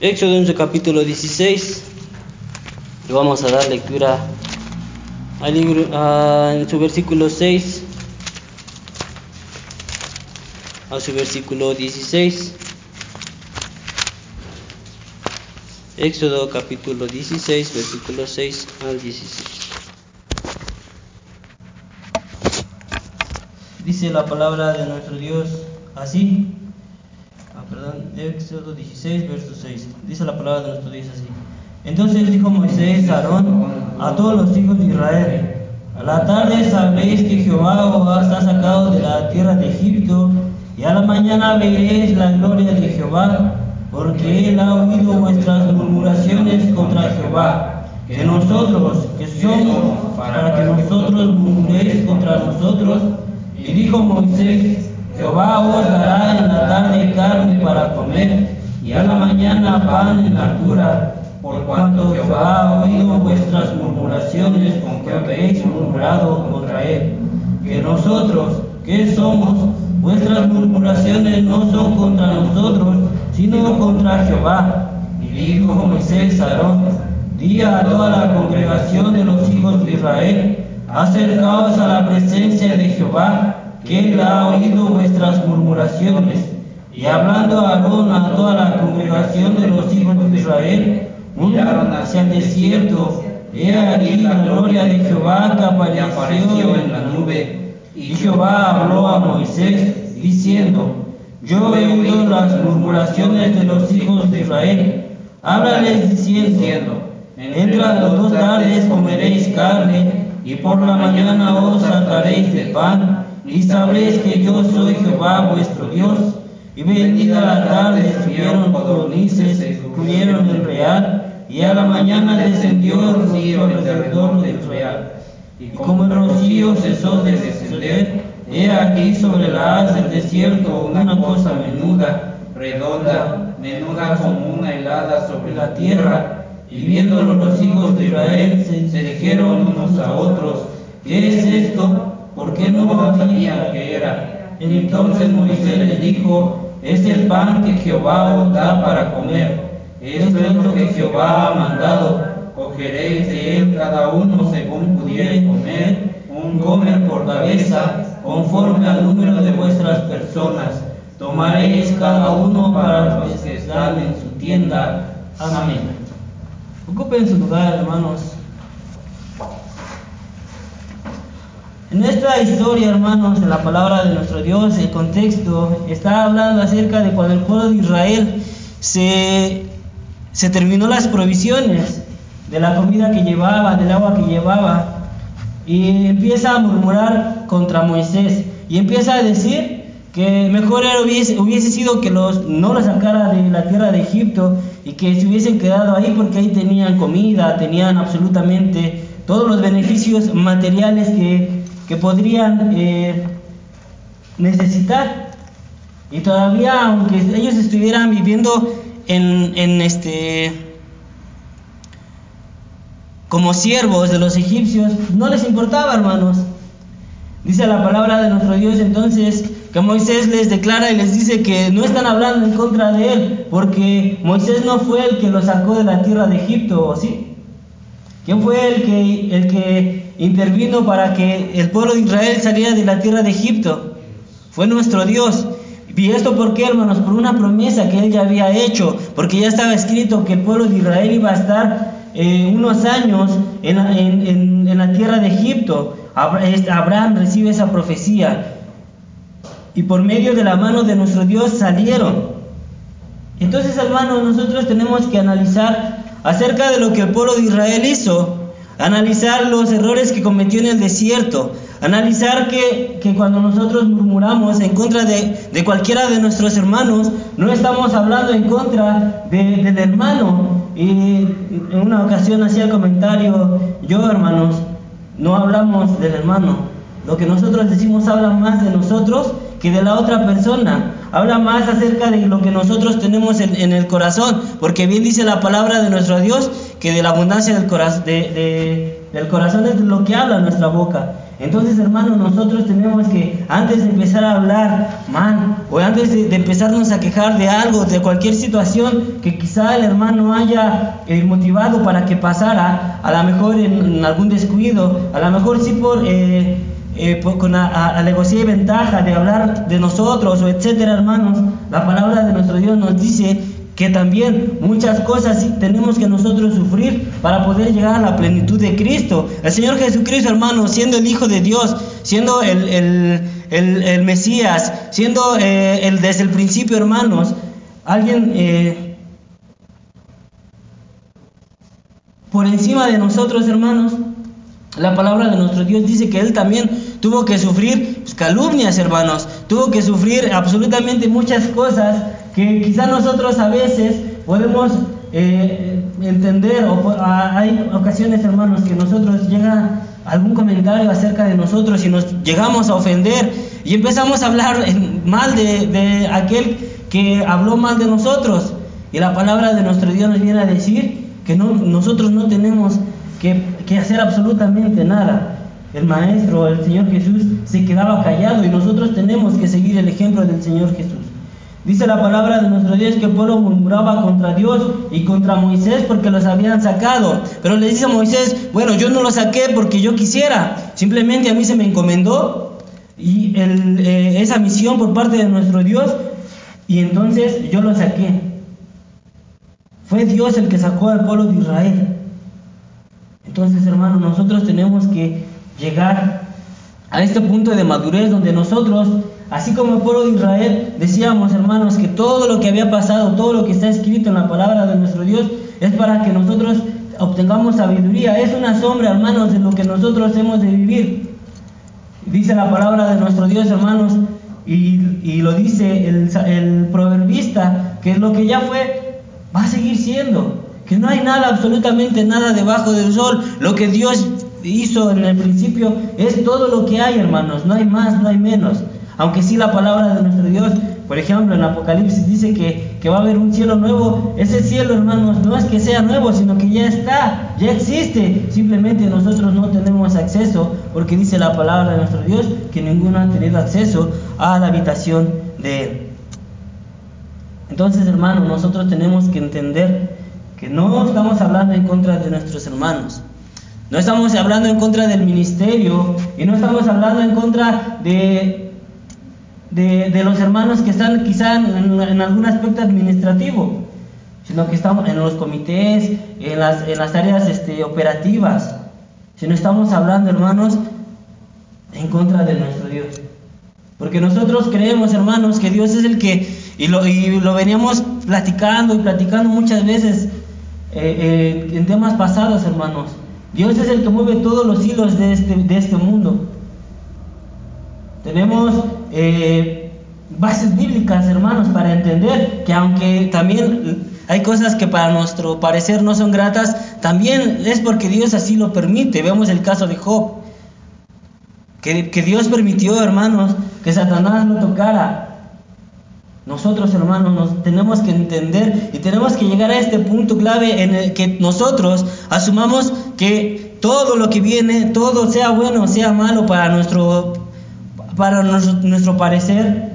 Éxodo en su capítulo 16, le vamos a dar lectura al libro, a, en su versículo 6 a su versículo 16. Éxodo capítulo 16, versículo 6 al 16. Dice la palabra de nuestro Dios así. Perdón, Éxodo 16, verso 6. Dice la palabra de nuestro Dios así. Entonces dijo Moisés a Aarón a todos los hijos de Israel: A la tarde sabréis que Jehová os ha sacado de la tierra de Egipto, y a la mañana veréis la gloria de Jehová, porque él ha oído vuestras murmuraciones contra Jehová. Que nosotros, que somos, para que nosotros murmuréis contra nosotros. Y dijo Moisés: Jehová os dará en la tarde carne para comer, y a la mañana pan en altura, por cuanto Jehová ha oído vuestras murmuraciones con que habéis murmurado contra él. Que nosotros, que somos, vuestras murmuraciones no son contra nosotros, sino contra Jehová. Y dijo Moisés a Aarón, di a toda la congregación de los hijos de Israel, acercaos a la presencia de Jehová, que él ha oído vuestras murmuraciones. Y hablando Aarón a toda la congregación de los hijos de Israel, miraron hacia el desierto. He aquí la gloria de Jehová que apareció en la nube. Y Jehová habló a Moisés, diciendo, Yo he oído las murmuraciones de los hijos de Israel. Háblales diciendo, entre las dos tardes comeréis carne, y por la mañana os sacaréis de pan, y sabréis que yo soy Jehová vuestro Dios. Y vendida la tarde subieron codornices, cubrieron el real, y a la mañana descendió el rocío alrededor del real. Y como el rocío cesó de descender, he aquí sobre la haz del desierto una cosa menuda, redonda, menuda como una helada sobre la tierra. Y viéndolo los hijos de Israel se dijeron unos a otros, ¿qué es esto? ¿Por qué no sabían que era? Entonces Moisés les dijo, es el pan que Jehová os da para comer. Esto es lo que Jehová ha mandado. Cogeréis de él cada uno según pudierais comer, un comer por cabeza, conforme al número de vuestras personas. Tomaréis cada uno para los que están en su tienda. Amén. Ocupen su lugar, hermanos. En esta historia, hermanos, en la palabra de nuestro Dios, el contexto está hablando acerca de cuando el pueblo de Israel se, se terminó las provisiones de la comida que llevaba, del agua que llevaba, y empieza a murmurar contra Moisés y empieza a decir que mejor era, hubiese, hubiese sido que los, no los sacara de la tierra de Egipto y que se hubiesen quedado ahí porque ahí tenían comida, tenían absolutamente todos los beneficios materiales que, que podrían eh, necesitar. Y todavía, aunque ellos estuvieran viviendo en, en este como siervos de los egipcios, no les importaba, hermanos. Dice la palabra de nuestro Dios entonces que Moisés les declara y les dice que no están hablando en contra de él, porque Moisés no fue el que lo sacó de la tierra de Egipto, ¿o sí? ¿Quién fue el que, el que intervino para que el pueblo de Israel saliera de la tierra de Egipto? Fue nuestro Dios. ¿Y esto por qué, hermanos? Por una promesa que él ya había hecho, porque ya estaba escrito que el pueblo de Israel iba a estar eh, unos años en, en, la tierra de Egipto. Abraham recibe esa profecía y por medio de la mano de nuestro Dios salieron. Entonces, hermanos, nosotros tenemos que analizar acerca de lo que el pueblo de Israel hizo, analizar los errores que cometió en el desierto, analizar que, que cuando nosotros murmuramos en contra de, de, cualquiera de nuestros hermanos, no estamos hablando en contra de, del hermano. Y en una ocasión hacía el comentario, yo hermanos, no hablamos del hermano. Lo que nosotros decimos habla más de nosotros que de la otra persona. Habla más acerca de lo que nosotros tenemos en, en el corazón, porque bien dice la palabra de nuestro Dios que de la abundancia del, corazón, de, de, es lo que habla nuestra boca. Entonces, hermanos, nosotros tenemos que, antes de empezar a hablar mal, o antes de, empezarnos a quejar de algo, de cualquier situación que quizá el hermano haya eh, motivado para que pasara, a lo mejor en, algún descuido, a lo mejor sí por, eh, eh, con alegría y ventaja de hablar de nosotros, o etcétera, hermanos, la palabra de nuestro Dios nos dice que también muchas cosas tenemos que nosotros sufrir para poder llegar a la plenitud de Cristo. El Señor Jesucristo, hermano, siendo el Hijo de Dios, siendo el, Mesías, siendo eh, el, desde el principio, hermanos, alguien eh, por encima de nosotros, hermanos, la palabra de nuestro Dios dice que Él también tuvo que sufrir calumnias, hermanos, tuvo que sufrir absolutamente muchas cosas que quizá nosotros a veces podemos eh, entender, o hay ocasiones, hermanos, que nosotros llega algún comentario acerca de nosotros y nos llegamos a ofender y empezamos a hablar mal de, aquel que habló mal de nosotros. Y la palabra de nuestro Dios nos viene a decir que no, nosotros no tenemos que, que hacer absolutamente nada. El Maestro, el Señor Jesús, se quedaba callado y nosotros tenemos que seguir el ejemplo del Señor Jesús. Dice la palabra de nuestro Dios que el pueblo murmuraba contra Dios y contra Moisés porque los habían sacado. Pero le dice a Moisés, bueno, yo no lo saqué porque yo quisiera, simplemente a mí se me encomendó y eh, esa misión por parte de nuestro Dios y entonces yo lo saqué. Fue Dios el que sacó al pueblo de Israel. Entonces, hermanos, nosotros tenemos que llegar a este punto de madurez donde nosotros Así como el pueblo de Israel, decíamos hermanos que todo lo que había pasado, todo lo que está escrito en la palabra de nuestro Dios, es para que nosotros obtengamos sabiduría. Es una sombra, hermanos, de lo que nosotros hemos de vivir. Dice la palabra de nuestro Dios, hermanos, y, lo dice el, el proverbista, que lo que ya fue va a seguir siendo. Que no hay nada, absolutamente nada debajo del sol. Lo que Dios hizo en el principio es todo lo que hay, hermanos. No hay más, no hay menos. Aunque sí la palabra de nuestro Dios, por ejemplo, en Apocalipsis dice que, va a haber un cielo nuevo. Ese cielo, hermanos, no es que sea nuevo, sino que ya está, ya existe. Simplemente nosotros no tenemos acceso, porque dice la palabra de nuestro Dios que ninguno ha tenido acceso a la habitación de Él. Entonces, hermanos, nosotros tenemos que entender que no estamos hablando en contra de nuestros hermanos. No estamos hablando en contra del ministerio y no estamos hablando en contra de de, los hermanos que están quizá en, algún aspecto administrativo, sino que estamos en los comités, en las, en las áreas este, operativas, sino estamos hablando, hermanos, en contra de nuestro Dios. Porque nosotros creemos, hermanos, que Dios es el que, y lo, y lo veníamos platicando y platicando muchas veces eh, eh, en temas pasados, hermanos. Dios es el que mueve todos los hilos de este, de este mundo. Tenemos eh, bases bíblicas, hermanos, para entender que aunque también hay cosas que para nuestro parecer no son gratas, también es porque Dios así lo permite. Vemos el caso de Job, que, Dios permitió, hermanos, que Satanás lo tocara. Nosotros, hermanos, nos tenemos que entender y tenemos que llegar a este punto clave en el que nosotros asumamos que todo lo que viene, todo sea bueno o sea malo para nuestro para nuestro, parecer,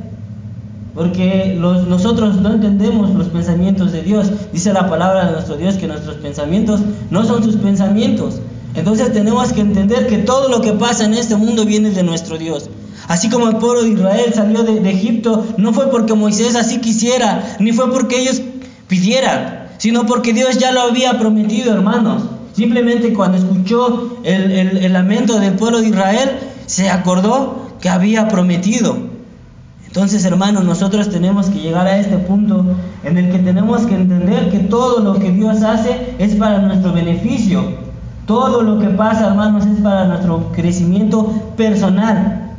porque nosotros no entendemos los pensamientos de Dios. Dice la palabra de nuestro Dios que nuestros pensamientos no son sus pensamientos. Entonces tenemos que entender que todo lo que pasa en este mundo viene de nuestro Dios. Así como el pueblo de Israel salió de, Egipto, no fue porque Moisés así quisiera, ni fue porque ellos pidieran, sino porque Dios ya lo había prometido, hermanos. Simplemente cuando escuchó el, el lamento del pueblo de Israel, se acordó que había prometido. Entonces, hermanos, nosotros tenemos que llegar a este punto en el que tenemos que entender que todo lo que Dios hace es para nuestro beneficio. Todo lo que pasa, hermanos, es para nuestro crecimiento personal,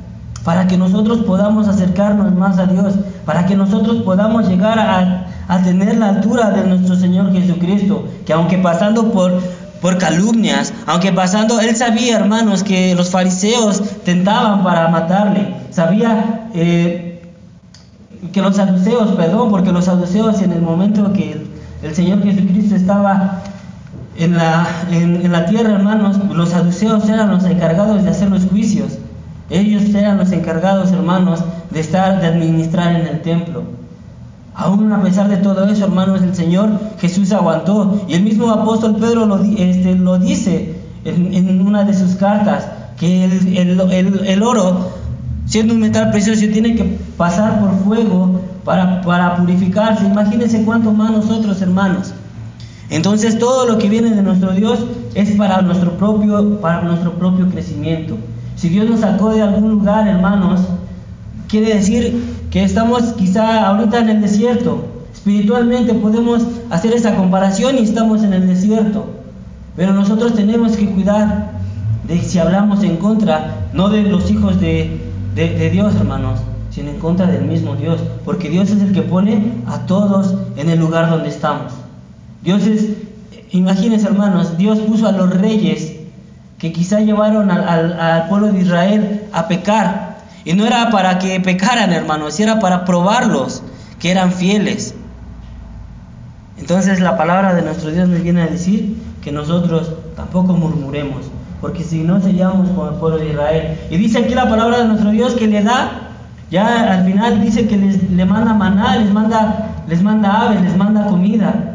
para que nosotros podamos acercarnos más a Dios, para que nosotros podamos llegar a, a tener la altura de nuestro Señor Jesucristo, que aunque pasando por por calumnias, aunque pasando, él sabía, hermanos, que los fariseos tentaban para matarle, sabía eh, que los saduceos, perdón, porque los saduceos en el momento que el, Señor Jesucristo estaba en la, en, la tierra, hermanos, los saduceos eran los encargados de hacer los juicios. Ellos eran los encargados, hermanos, de estar, de administrar en el templo. Aún a pesar de todo eso, hermanos, el Señor Jesús aguantó. Y el mismo apóstol Pedro lo, este, dice en, una de sus cartas, que el, oro, siendo un metal precioso, tiene que pasar por fuego para, purificarse. Imagínense cuánto más nosotros, hermanos. Entonces todo lo que viene de nuestro Dios es para nuestro propio crecimiento. Si Dios nos sacó de algún lugar, hermanos, quiere decir que estamos quizá ahorita en el desierto. Espiritualmente podemos hacer esa comparación y estamos en el desierto. Pero nosotros tenemos que cuidar de si hablamos en contra, no de los hijos de, de Dios, hermanos, sino en contra del mismo Dios. Porque Dios es el que pone a todos en el lugar donde estamos. Dios es, imagínense hermanos, Dios puso a los reyes que quizá llevaron al, pueblo de Israel a pecar. Y no era para que pecaran, hermanos, era para probarlos que eran fieles. Entonces la palabra de nuestro Dios nos viene a decir que nosotros tampoco murmuremos, porque si no seríamos como el pueblo de Israel. Y dice aquí la palabra de nuestro Dios que le da, ya al final dice que les, le manda maná, les manda, les manda aves, les manda comida.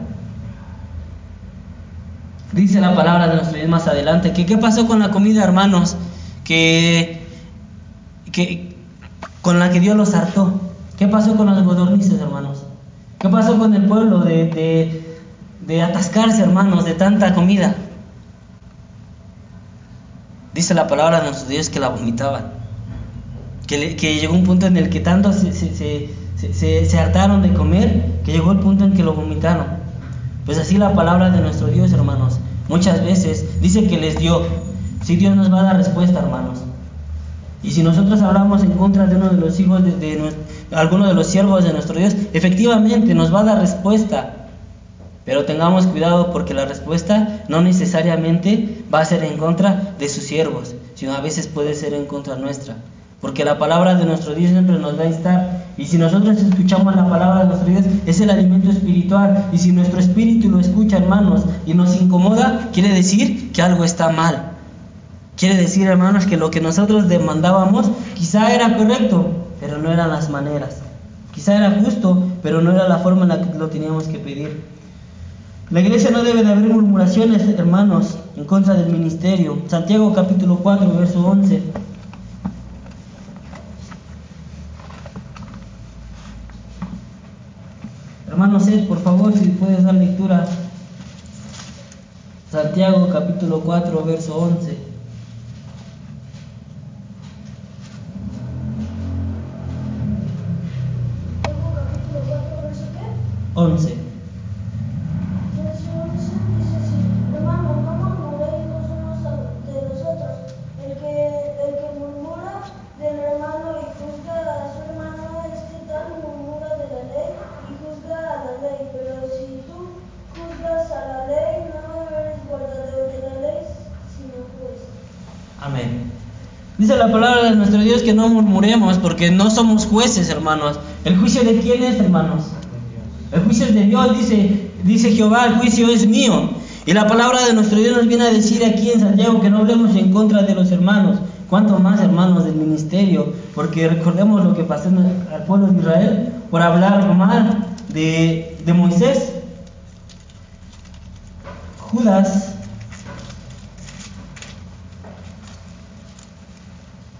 Dice la palabra de nuestro Dios más adelante que qué pasó con la comida, hermanos, que, que con la que Dios los hartó. ¿Qué pasó con los godornices, hermanos? ¿Qué pasó con el pueblo de, de, atascarse, hermanos, de tanta comida? Dice la palabra de nuestro Dios que la vomitaban. Que, que llegó un punto en el que tanto se, se, se hartaron de comer que llegó el punto en que lo vomitaron. Pues así la palabra de nuestro Dios, hermanos, muchas veces dice que les dio. Si Dios nos va a dar respuesta, hermanos. Y si nosotros hablamos en contra de uno de los hijos de, de, alguno de los siervos de nuestro Dios, efectivamente nos va a dar respuesta. Pero tengamos cuidado porque la respuesta no necesariamente va a ser en contra de sus siervos, sino a veces puede ser en contra nuestra. Porque la palabra de nuestro Dios siempre nos va a estar. Y si nosotros escuchamos la palabra de nuestro Dios, es el alimento espiritual. Y si nuestro espíritu lo escucha, hermanos, y nos incomoda, quiere decir que algo está mal. Quiere decir, hermanos, que lo que nosotros demandábamos quizá era correcto, pero no eran las maneras. Quizá era justo, pero no era la forma en la que lo teníamos que pedir. La iglesia no debe de haber murmuraciones, hermanos, en contra del ministerio. Santiago capítulo 4, verso 11. Hermano Seth, por favor, si puedes dar lectura. Santiago capítulo 4, verso 11. La palabra de nuestro Dios que no murmuremos porque no somos jueces, hermanos. ¿El juicio de quién es, hermanos? El juicio es de Dios, dice, dice Jehová, el juicio es mío. Y la palabra de nuestro Dios nos viene a decir aquí en Santiago que no hablemos en contra de los hermanos. ¿Cuánto más hermanos del ministerio? Porque recordemos lo que pasó al pueblo de Israel por hablar mal de Moisés. Judas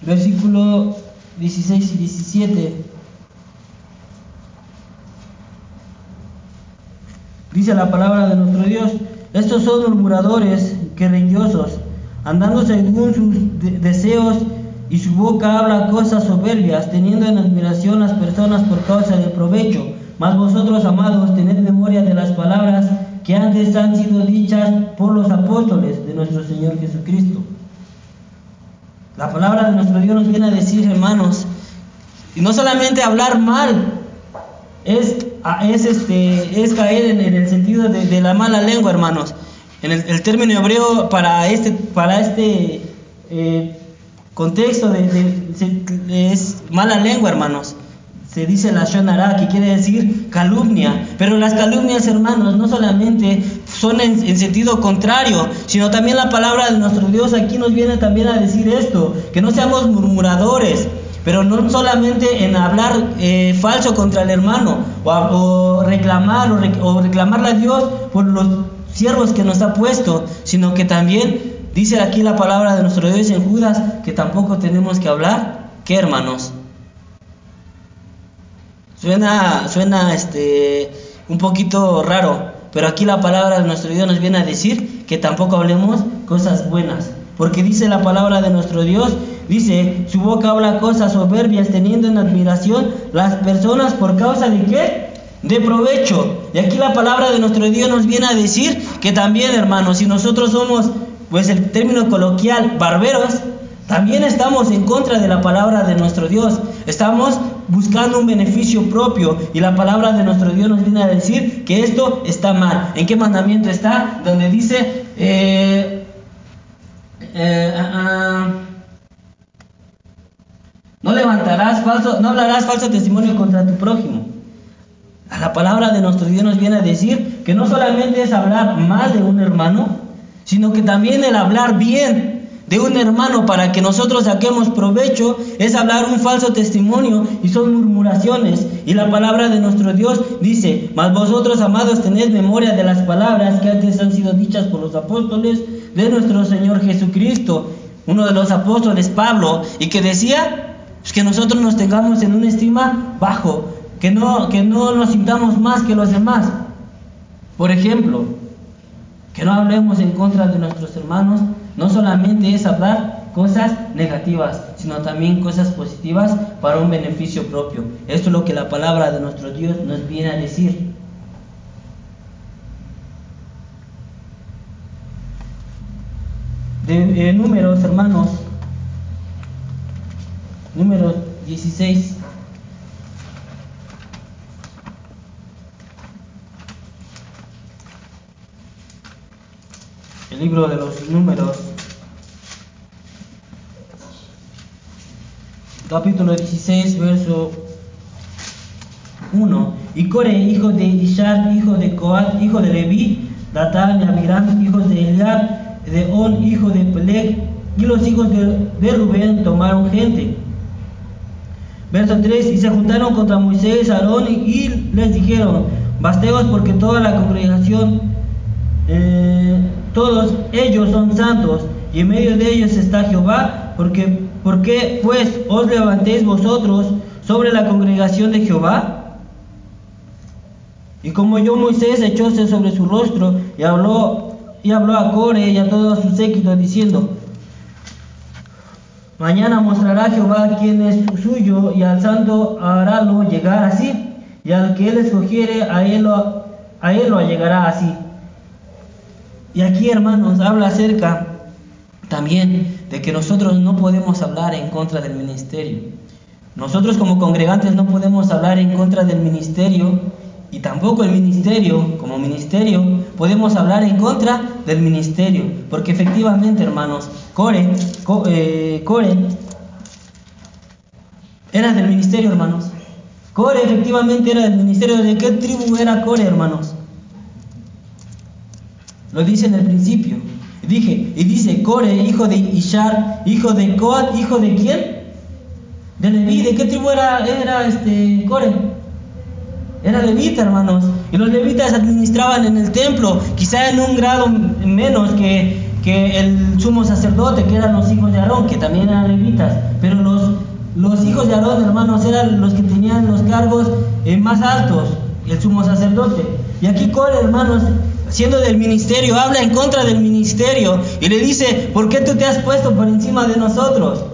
versículo 16 y 17. Dice la palabra de nuestro Dios, estos son murmuradores, querellosos, andando según sus deseos y su boca habla cosas soberbias, teniendo en admiración las personas por causa del provecho. Mas vosotros, amados, tened memoria de las palabras que antes han sido dichas por los apóstoles de nuestro Señor Jesucristo la palabra de nuestro Dios nos viene a decir, hermanos, y no solamente hablar mal, es, es, este, es caer en, el sentido de, la mala lengua, hermanos. En el, término hebreo para este, para este eh, contexto de, es mala lengua, hermanos. se dice la shonara, que quiere decir calumnia. Pero las calumnias, hermanos, no solamente son en, en, sentido contrario, sino también la palabra de nuestro Dios aquí nos viene también a decir esto, que no seamos murmuradores, pero no solamente en hablar eh, falso contra el hermano, o, reclamar, o, rec, o reclamarle a Dios por los siervos que nos ha puesto, sino que también dice aquí la palabra de nuestro Dios en Judas que tampoco tenemos que hablar, ¿qué hermanos? Suena, suena este, un poquito raro, pero aquí la palabra de nuestro Dios nos viene a decir que tampoco hablemos cosas buenas, porque dice la palabra de nuestro Dios, dice, su boca habla cosas soberbias teniendo en admiración las personas por causa de qué? De provecho. Y aquí la palabra de nuestro Dios nos viene a decir que también, hermanos, si nosotros somos, pues el término coloquial, barberos, también estamos en contra de la palabra de nuestro Dios. Estamos buscando un beneficio propio y la palabra de nuestro Dios nos viene a decir que esto está mal. ¿En qué mandamiento está? Donde dice, eh, eh, uh, uh, no levantarás falso, no hablarás falso testimonio contra tu prójimo. La palabra de nuestro Dios nos viene a decir que no solamente es hablar mal de un hermano, sino que también el hablar bien de un hermano para que nosotros saquemos provecho es hablar un falso testimonio y son murmuraciones. Y la palabra de nuestro Dios dice, mas vosotros amados tenéis memoria de las palabras que antes han sido dichas por los apóstoles de nuestro Señor Jesucristo, uno de los apóstoles Pablo, y que decía pues que nosotros nos tengamos en una estima bajo, que no, que no nos sintamos más que los demás. Por ejemplo, que no hablemos en contra de nuestros hermanos, no solamente es hablar cosas negativas, sino también cosas positivas para un beneficio propio. Esto es lo que la palabra de nuestro Dios nos viene a decir. De, eh, números, hermanos, números 16. Libro de los números, capítulo 16, verso 1. Y Core, hijo de Ishar, hijo de Coat, hijo de Leví, Datán y Abiram, hijos de Eliab, de On, hijo de Peleg, y los hijos de, Rubén tomaron gente. Verso 3, y se juntaron contra Moisés, Aarón, y, y les dijeron, basteos porque toda la congregación, eh, todos ellos son santos, y en medio de ellos está Jehová, porque, ¿por qué pues os levantéis vosotros sobre la congregación de Jehová? Y como yo Moisés echóse sobre su rostro y habló, y habló a Core y a todo su séquito diciendo, Mañana mostrará Jehová quién es suyo y al santo harálo llegar así, y al que él escogiere a él lo, a él lo llegará así. Y aquí, hermanos, habla acerca también de que nosotros no podemos hablar en contra del ministerio. Nosotros como congregantes no podemos hablar en contra del ministerio y tampoco el ministerio, como ministerio, podemos hablar en contra del ministerio. Porque efectivamente, hermanos, Core, Co, eh, era del ministerio, hermanos. Core efectivamente era del ministerio. ¿De qué tribu era Core, hermanos? Lo dice en el principio. Dije, y dice Core, hijo de Ishar, hijo de Coat, hijo de quién? De Leví. ¿De qué tribu era, era este Core? Era levita, hermanos. Y los levitas administraban en el templo, quizá en un grado menos que, que el sumo sacerdote, que eran los hijos de Aarón, que también eran levitas. Pero los, los hijos de Aarón, hermanos, eran los que tenían los cargos eh, más altos, el sumo sacerdote. Y aquí Core, hermanos, siendo del ministerio, habla en contra del ministerio y le dice, ¿por qué tú te has puesto por encima de nosotros?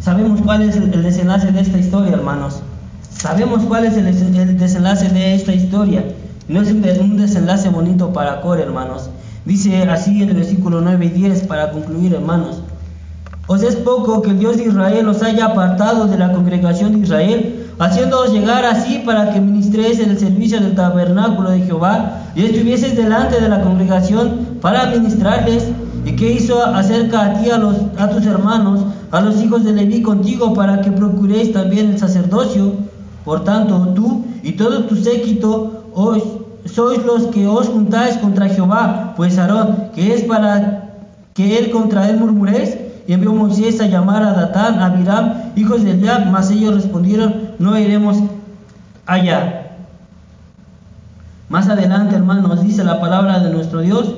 Sabemos cuál es el desenlace de esta historia, hermanos. Sabemos cuál es el, desenlace de esta historia. No es un, desenlace bonito para Core, hermanos. Dice así en el versículo 9 y 10 para concluir, hermanos. Os es poco que el Dios de Israel os haya apartado de la congregación de Israel, haciéndoos llegar así para que ministréis el servicio del tabernáculo de Jehová y estuvieseis delante de la congregación para ministrarles. ¿Y qué hizo acerca a ti a, los, tus hermanos, a los hijos de Leví contigo, para que procuréis también el sacerdocio? Por tanto, tú y todo tu séquito os, sois los que os juntáis contra Jehová, pues Aarón, que es para que él contra él murmuréis. Y envió Moisés a llamar a Datán, a Abiram, hijos de Eliab, mas ellos respondieron, no iremos allá. Más adelante, hermanos, dice la palabra de nuestro Dios.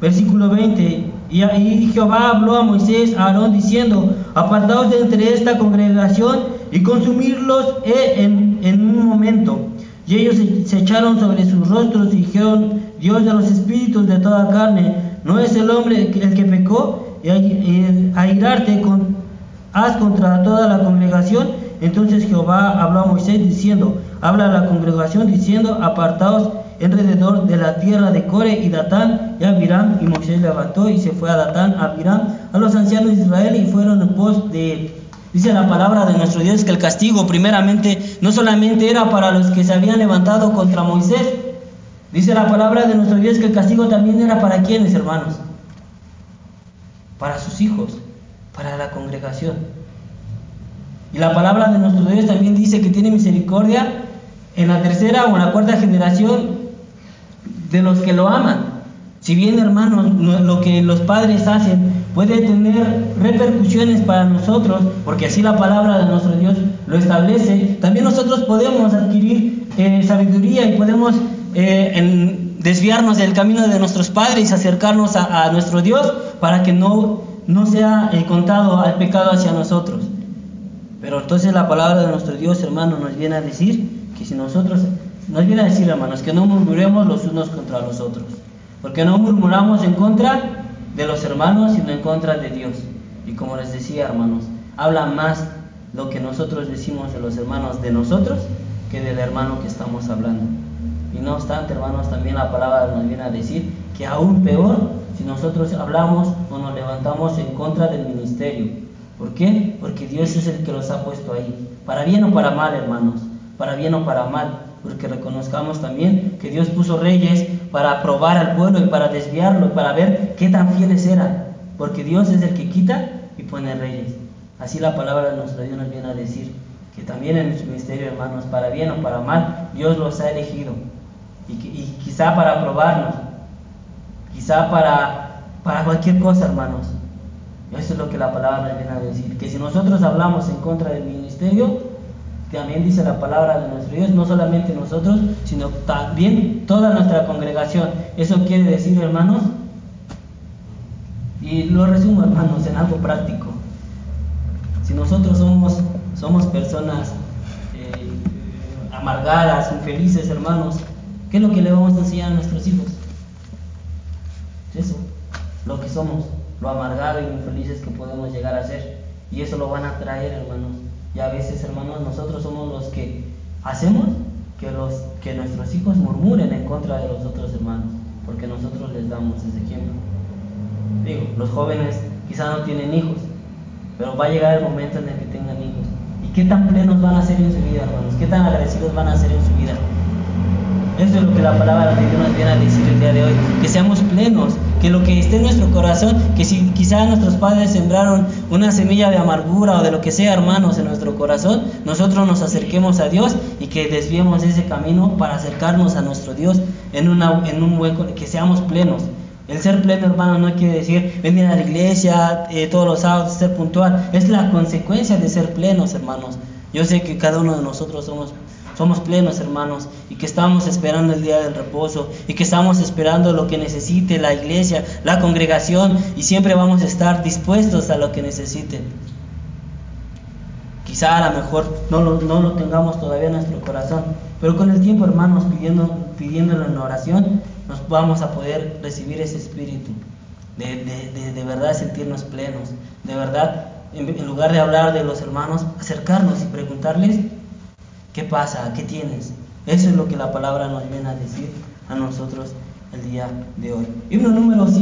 Versículo 20. Y ahí Jehová habló a Moisés, a Aarón, diciendo, apartaos de entre esta congregación y consumirlos en, en un momento. Y ellos se, echaron sobre sus rostros y dijeron, Dios de los espíritus de toda carne, ¿no es el hombre el que pecó? Y airarte con, haz contra toda la congregación. Entonces Jehová habló a Moisés diciendo, habla la congregación diciendo, apartaos alrededor de la tierra de Core y Datán y Abiram. Y Moisés levantó y se fue a Datán, a Abiram, a los ancianos de Israel y fueron en pos de. Dice la palabra de nuestro Dios que el castigo primeramente no solamente era para los que se habían levantado contra Moisés, dice la palabra de nuestro Dios que el castigo también era para quienes, hermanos, para sus hijos, para la congregación. Y la palabra de nuestro Dios también dice que tiene misericordia en la tercera o la cuarta generación de los que lo aman. Si bien, hermanos, lo que los padres hacen puede tener repercusiones para nosotros, porque así la palabra de nuestro Dios lo establece, también nosotros podemos adquirir eh, sabiduría y podemos eh, desviarnos del camino de nuestros padres y acercarnos a, a nuestro Dios para que no, no sea eh, contado al pecado hacia nosotros. Pero entonces la palabra de nuestro Dios, hermano, nos viene a decir que si nosotros, nos viene a decir, hermanos, que no murmuremos los unos contra los otros. Porque no murmuramos en contra de los hermanos, sino en contra de Dios. Y como les decía, hermanos, habla más lo que nosotros decimos de los hermanos de nosotros que del hermano que estamos hablando. Y no obstante, hermanos, también la palabra nos viene a decir que aún peor si nosotros hablamos o nos levantamos en contra del ministerio. ¿Por qué? Porque Dios es el que los ha puesto ahí. Para bien o para mal, hermanos. Para bien o para mal. Porque reconozcamos también que Dios puso reyes para probar al pueblo y para desviarlo para ver qué tan fieles eran. Porque Dios es el que quita y pone reyes. Así la palabra de nuestro Dios nos viene a decir que también en su ministerio, hermanos, para bien o para mal, Dios los ha elegido. Y, y quizá para probarnos, quizá para, para cualquier cosa, hermanos. Eso es lo que la palabra nos viene a decir. Que si nosotros hablamos en contra del ministerio, también dice la palabra de nuestro Dios, no solamente nosotros, sino también toda nuestra congregación. Eso quiere decir, hermanos, y lo resumo, hermanos, en algo práctico. Si nosotros somos, somos personas eh, amargadas, infelices, hermanos, ¿qué es lo que le vamos a enseñar a nuestros hijos? Eso, lo que somos, lo amargado y infelices que podemos llegar a ser. Y eso lo van a traer, hermanos. Y a veces, hermanos, nosotros somos los que hacemos que, los, que nuestros hijos murmuren en contra de los otros hermanos, porque nosotros les damos ese ejemplo. Digo, los jóvenes quizá no tienen hijos, pero va a llegar el momento en el que tengan hijos. ¿Y qué tan plenos van a ser en su vida, hermanos? ¿Qué tan agradecidos van a ser en su vida? Eso es lo que la palabra de Dios nos viene a decir el día de hoy, que seamos plenos, que lo que esté en nuestro corazón, que si quizá nuestros padres sembraron una semilla de amargura o de lo que sea, hermanos, en nuestro corazón, nosotros nos acerquemos a Dios y que desviemos ese camino para acercarnos a nuestro Dios en, una, en un buen, que seamos plenos. El ser pleno, hermano, no quiere decir venir a la iglesia eh, todos los sábados, ser puntual. Es la consecuencia de ser plenos, hermanos. Yo sé que cada uno de nosotros somos somos plenos, hermanos, y que estamos esperando el día del reposo, y que estamos esperando lo que necesite la iglesia, la congregación, y siempre vamos a estar dispuestos a lo que necesiten. Quizá a lo mejor no lo, no lo tengamos todavía en nuestro corazón, pero con el tiempo, hermanos, pidiendo, pidiéndolo en oración, nos vamos a poder recibir ese espíritu de, de, de, de verdad sentirnos plenos, de verdad, en, en lugar de hablar de los hermanos, acercarnos y preguntarles ¿Qué pasa? ¿Qué tienes? Eso es lo que la palabra nos viene a decir a nosotros el día de hoy. Himno número